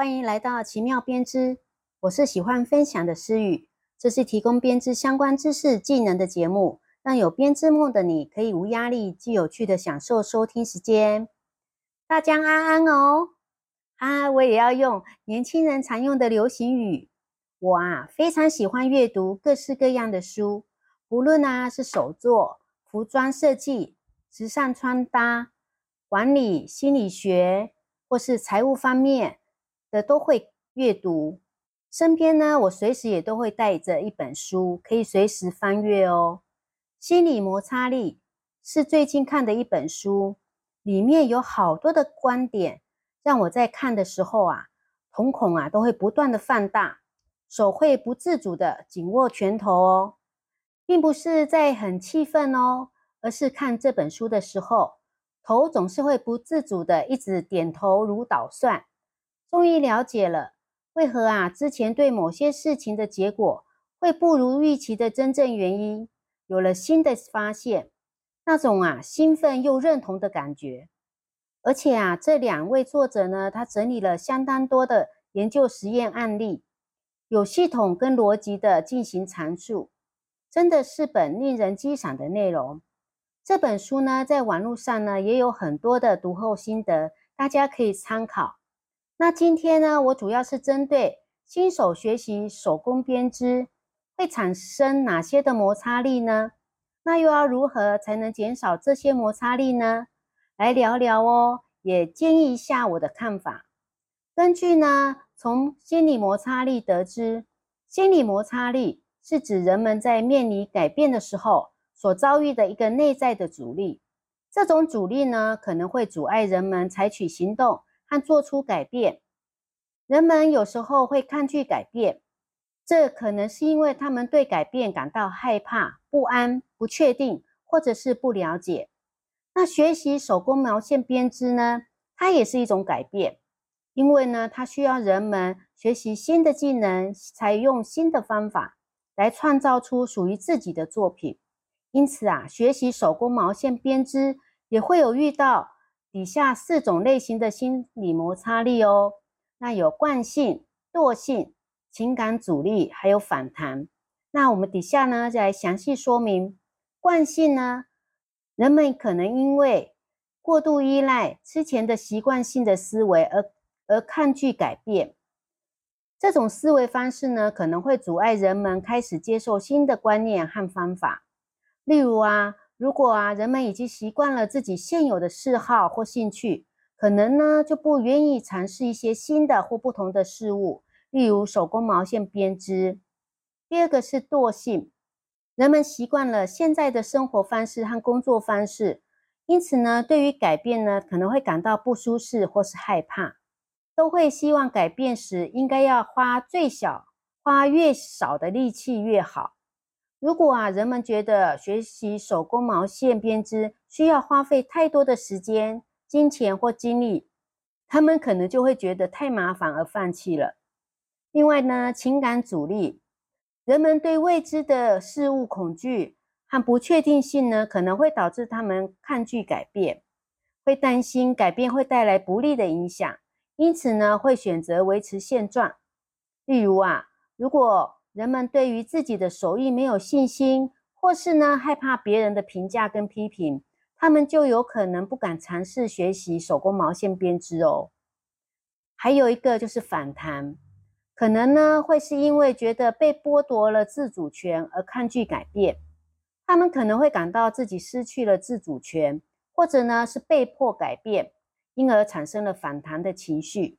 欢迎来到奇妙编织，我是喜欢分享的诗雨，这是提供编织相关知识技能的节目，让有编织梦的你可以无压力、既有趣的享受收听时间。大家安安哦，啊，我也要用年轻人常用的流行语。我啊，非常喜欢阅读各式各样的书，不论啊是手作、服装设计、时尚穿搭、管理、心理学，或是财务方面。的都会阅读，身边呢，我随时也都会带着一本书，可以随时翻阅哦。心理摩擦力是最近看的一本书，里面有好多的观点，让我在看的时候啊，瞳孔啊都会不断的放大，手会不自主的紧握拳头哦，并不是在很气愤哦，而是看这本书的时候，头总是会不自主的一直点头如捣蒜。终于了解了为何啊之前对某些事情的结果会不如预期的真正原因，有了新的发现，那种啊兴奋又认同的感觉。而且啊这两位作者呢，他整理了相当多的研究实验案例，有系统跟逻辑的进行阐述，真的是本令人激赏的内容。这本书呢，在网络上呢也有很多的读后心得，大家可以参考。那今天呢，我主要是针对新手学习手工编织会产生哪些的摩擦力呢？那又要如何才能减少这些摩擦力呢？来聊聊哦，也建议一下我的看法。根据呢，从心理摩擦力得知，心理摩擦力是指人们在面临改变的时候所遭遇的一个内在的阻力。这种阻力呢，可能会阻碍人们采取行动。和做出改变，人们有时候会抗拒改变，这可能是因为他们对改变感到害怕、不安、不确定，或者是不了解。那学习手工毛线编织呢？它也是一种改变，因为呢，它需要人们学习新的技能，采用新的方法来创造出属于自己的作品。因此啊，学习手工毛线编织也会有遇到。底下四种类型的心理摩擦力哦，那有惯性、惰性、情感阻力，还有反弹。那我们底下呢，再详细说明惯性呢。人们可能因为过度依赖之前的习惯性的思维而而抗拒改变，这种思维方式呢，可能会阻碍人们开始接受新的观念和方法。例如啊。如果啊，人们已经习惯了自己现有的嗜好或兴趣，可能呢就不愿意尝试一些新的或不同的事物，例如手工毛线编织。第二个是惰性，人们习惯了现在的生活方式和工作方式，因此呢，对于改变呢可能会感到不舒适或是害怕，都会希望改变时应该要花最小、花越少的力气越好。如果啊，人们觉得学习手工毛线编织需要花费太多的时间、金钱或精力，他们可能就会觉得太麻烦而放弃了。另外呢，情感阻力，人们对未知的事物恐惧和不确定性呢，可能会导致他们抗拒改变，会担心改变会带来不利的影响，因此呢，会选择维持现状。例如啊，如果人们对于自己的手艺没有信心，或是呢害怕别人的评价跟批评，他们就有可能不敢尝试学习手工毛线编织哦。还有一个就是反弹，可能呢会是因为觉得被剥夺了自主权而抗拒改变，他们可能会感到自己失去了自主权，或者呢是被迫改变，因而产生了反弹的情绪。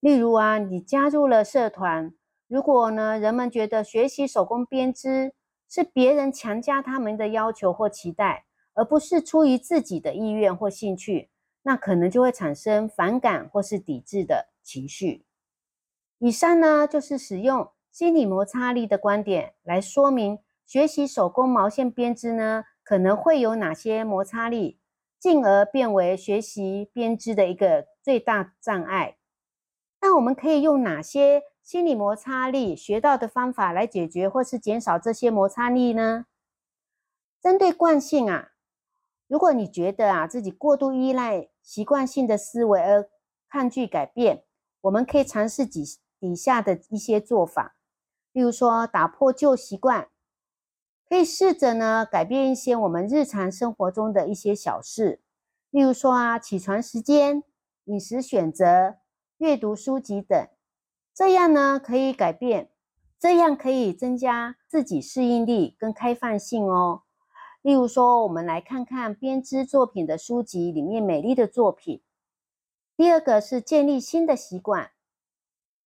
例如啊，你加入了社团。如果呢，人们觉得学习手工编织是别人强加他们的要求或期待，而不是出于自己的意愿或兴趣，那可能就会产生反感或是抵制的情绪。以上呢，就是使用心理摩擦力的观点来说明学习手工毛线编织呢，可能会有哪些摩擦力，进而变为学习编织的一个最大障碍。那我们可以用哪些？心理摩擦力学到的方法来解决或是减少这些摩擦力呢？针对惯性啊，如果你觉得啊自己过度依赖习惯性的思维而抗拒改变，我们可以尝试几底下的一些做法，例如说打破旧习惯，可以试着呢改变一些我们日常生活中的一些小事，例如说啊起床时间、饮食选择、阅读书籍等，这样呢可以改变，这样可以增加自己适应力跟开放性哦。例如说，我们来看看编织作品的书籍里面美丽的作品。第二个是建立新的习惯，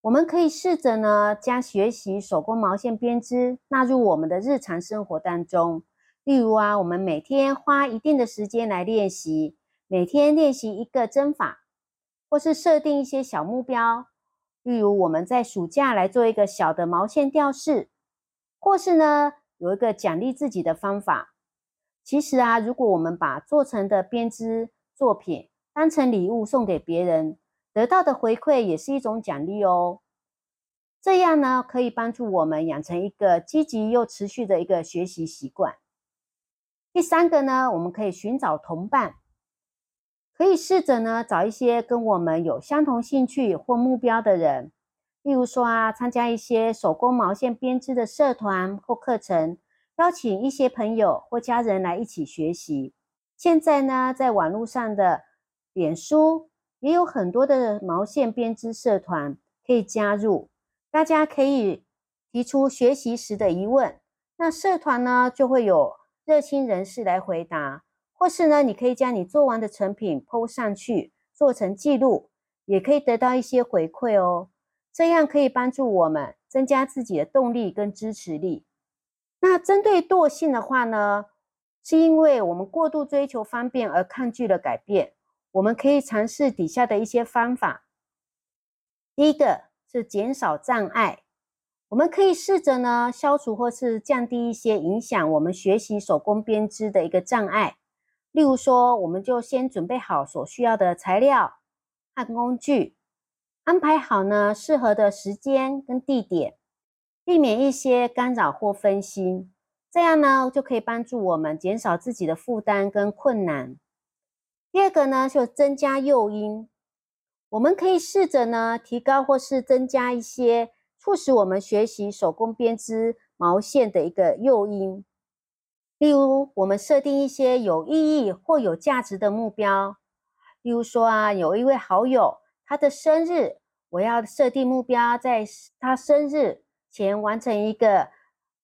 我们可以试着呢将学习手工毛线编织纳入我们的日常生活当中。例如啊，我们每天花一定的时间来练习，每天练习一个针法，或是设定一些小目标。例如我们在暑假来做一个小的毛线吊饰，或是呢有一个奖励自己的方法。其实啊，如果我们把做成的编织作品，当成礼物送给别人，得到的回馈也是一种奖励哦。这样呢，可以帮助我们养成一个积极又持续的一个学习习惯。第三个呢，我们可以寻找同伴，可以试着呢找一些跟我们有相同兴趣或目标的人，例如说啊，参加一些手工毛线编织的社团或课程，邀请一些朋友或家人来一起学习。现在呢，在网络上的。脸书也有很多的毛线编织社团可以加入，大家可以提出学习时的疑问，那社团呢就会有热心人士来回答，或是呢你可以将你做完的成品 PO 上去，做成记录，也可以得到一些回馈哦，这样可以帮助我们增加自己的动力跟支持力。那针对惰性的话呢，是因为我们过度追求方便而抗拒了改变。我们可以尝试底下的一些方法。第一个是减少障碍，我们可以试着呢消除或是降低一些影响我们学习手工编织的一个障碍。例如说，我们就先准备好所需要的材料和工具，安排好呢适合的时间跟地点，避免一些干扰或分心。这样呢就可以帮助我们减少自己的负担跟困难。第二个呢，就增加诱因，我们可以试着呢提高或是增加一些促使我们学习手工编织毛线的一个诱因。例如，我们设定一些有意义或有价值的目标。例如说啊，有一位好友他的生日，我要设定目标，在他生日前完成一个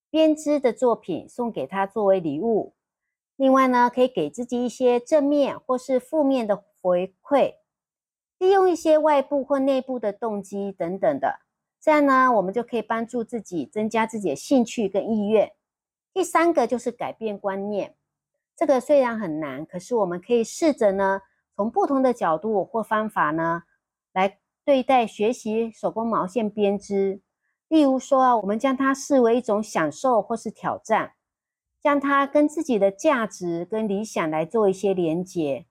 编织的作品，送给他作为礼物。另外呢，可以给自己一些正面或是负面的回馈，利用一些外部或内部的动机等等的，这样呢，我们就可以帮助自己增加自己的兴趣跟意愿。第三个就是改变观念，这个虽然很难，可是我们可以试着呢，从不同的角度或方法呢，来对待学习手工毛线编织。例如说啊，我们将它视为一种享受或是挑战。将它跟自己的价值跟理想来做一些连接，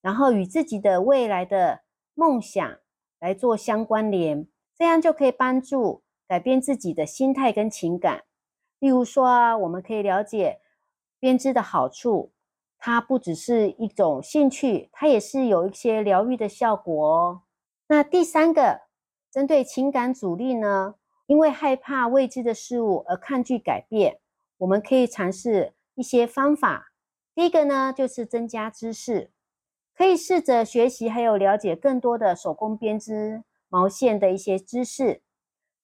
然后与自己的未来的梦想来做相关联，这样就可以帮助改变自己的心态跟情感。例如说啊，我们可以了解编织的好处，它不只是一种兴趣，它也是有一些疗愈的效果哦。那第三个，针对情感阻力呢，因为害怕未知的事物而抗拒改变。我们可以尝试一些方法。第一个呢，就是增加知识，可以试着学习还有了解更多的手工编织毛线的一些知识，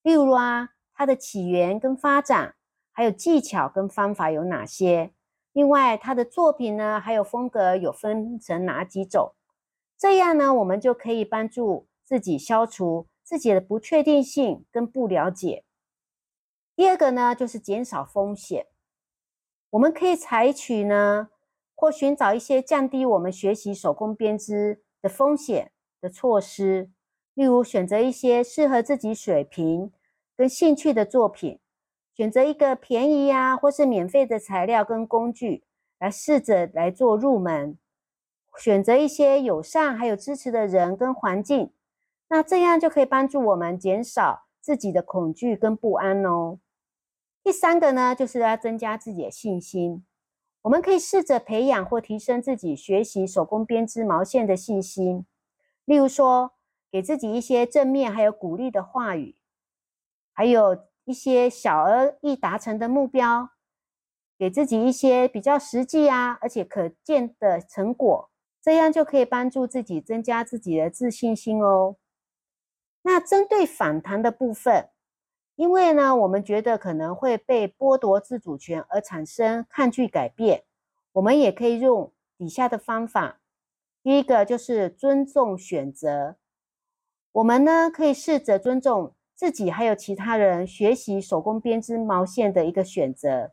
例如啊，它的起源跟发展，还有技巧跟方法有哪些？另外，他的作品呢，还有风格有分成哪几种？这样呢，我们就可以帮助自己消除自己的不确定性跟不了解。第二个呢，就是减少风险。我们可以采取呢，或寻找一些降低我们学习手工编织的风险的措施，例如选择一些适合自己水平跟兴趣的作品，选择一个便宜呀或是免费的材料跟工具来试着来做入门，选择一些友善还有支持的人跟环境，那这样就可以帮助我们减少自己的恐惧跟不安哦。第三个呢，就是要增加自己的信心。我们可以试着培养或提升自己学习手工编织毛线的信心。例如说，给自己一些正面还有鼓励的话语，还有一些小而易达成的目标，给自己一些比较实际啊而且可见的成果，这样就可以帮助自己增加自己的自信心哦。那针对反弹的部分，因为呢，我们觉得可能会被剥夺自主权而产生抗拒改变，我们也可以用以下的方法。第一个就是尊重选择。我们呢可以试着尊重自己，还有其他人学习手工编织毛线的一个选择，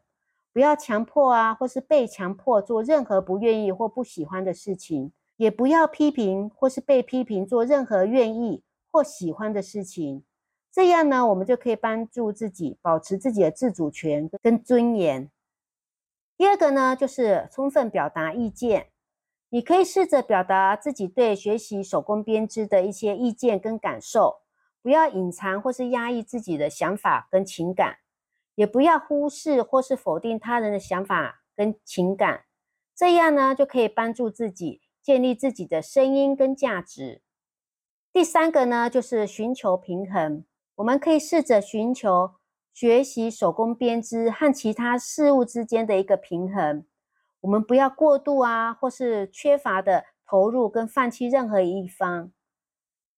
不要强迫啊，或是被强迫做任何不愿意或不喜欢的事情，也不要批评或是被批评做任何愿意或喜欢的事情。这样呢，我们就可以帮助自己保持自己的自主权跟尊严。第二个呢，就是充分表达意见。你可以试着表达自己对学习手工编织的一些意见跟感受，不要隐藏或是压抑自己的想法跟情感，也不要忽视或是否定他人的想法跟情感。这样呢，就可以帮助自己建立自己的声音跟价值。第三个呢，就是寻求平衡。我们可以试着寻求学习手工编织和其他事物之间的一个平衡。我们不要过度啊，或是缺乏的投入跟放弃任何一方，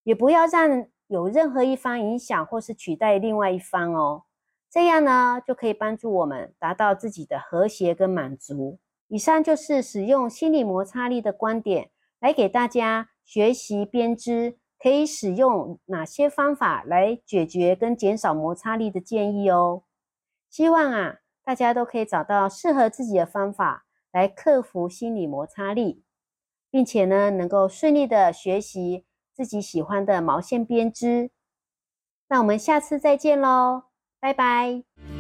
也不要让有任何一方影响或是取代另外一方哦。这样呢，就可以帮助我们达到自己的和谐跟满足。以上就是使用心理摩擦力的观点来给大家学习编织，可以使用哪些方法来解决跟减少摩擦力的建议哦。希望啊，大家都可以找到适合自己的方法。来克服心理摩擦力，并且呢，能够顺利的学习自己喜欢的毛线编织。那我们下次再见喽，拜拜。